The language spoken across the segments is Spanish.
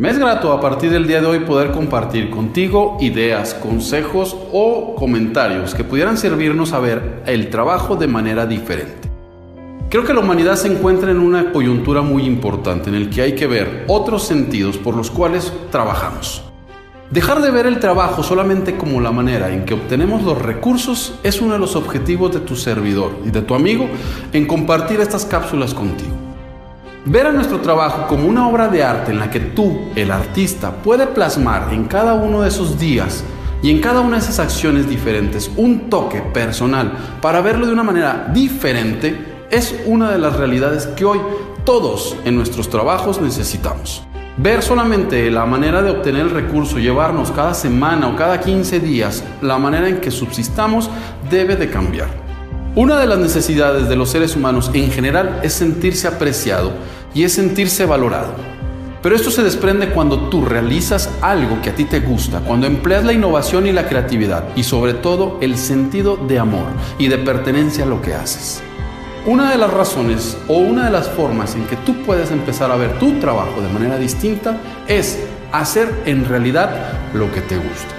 Me es grato a partir del día de hoy poder compartir contigo ideas, consejos o comentarios que pudieran servirnos a ver el trabajo de manera diferente. Creo que la humanidad se encuentra en una coyuntura muy importante en el que hay que ver otros sentidos por los cuales trabajamos. Dejar de ver el trabajo solamente como la manera en que obtenemos los recursos es uno de los objetivos de tu servidor y de tu amigo en compartir estas cápsulas contigo. Ver a nuestro trabajo como una obra de arte en la que tú, el artista, puede plasmar en cada uno de esos días y en cada una de esas acciones diferentes un toque personal para verlo de una manera diferente es una de las realidades que hoy todos en nuestros trabajos necesitamos. Ver solamente la manera de obtener el recurso, llevarnos cada semana o cada 15 días, la manera en que subsistamos debe de cambiar. Una de las necesidades de los seres humanos en general es sentirse apreciado y es sentirse valorado. Pero esto se desprende cuando tú realizas algo que a ti te gusta, cuando empleas la innovación y la creatividad y sobre todo el sentido de amor y de pertenencia a lo que haces. Una de las razones o una de las formas en que tú puedes empezar a ver tu trabajo de manera distinta es hacer en realidad lo que te gusta.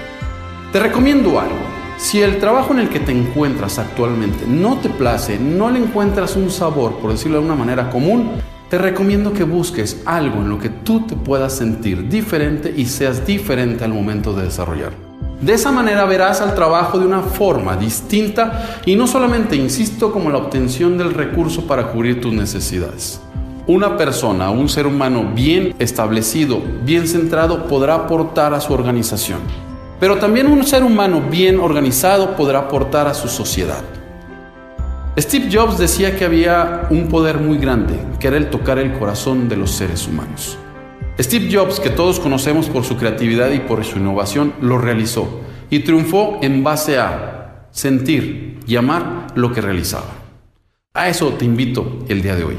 Te recomiendo algo. Si el trabajo en el que te encuentras actualmente no te place, no le encuentras un sabor, por decirlo de una manera común, te recomiendo que busques algo en lo que tú te puedas sentir diferente y seas diferente al momento de desarrollar. De esa manera verás al trabajo de una forma distinta y no solamente, insisto, como la obtención del recurso para cubrir tus necesidades. Una persona, un ser humano bien establecido, bien centrado, podrá aportar a su organización pero también un ser humano bien organizado podrá aportar a su sociedad. Steve Jobs decía que había un poder muy grande, que era el tocar el corazón de los seres humanos. Steve Jobs, que todos conocemos por su creatividad y por su innovación, lo realizó y triunfó en base a sentir y amar lo que realizaba. A eso te invito el día de hoy.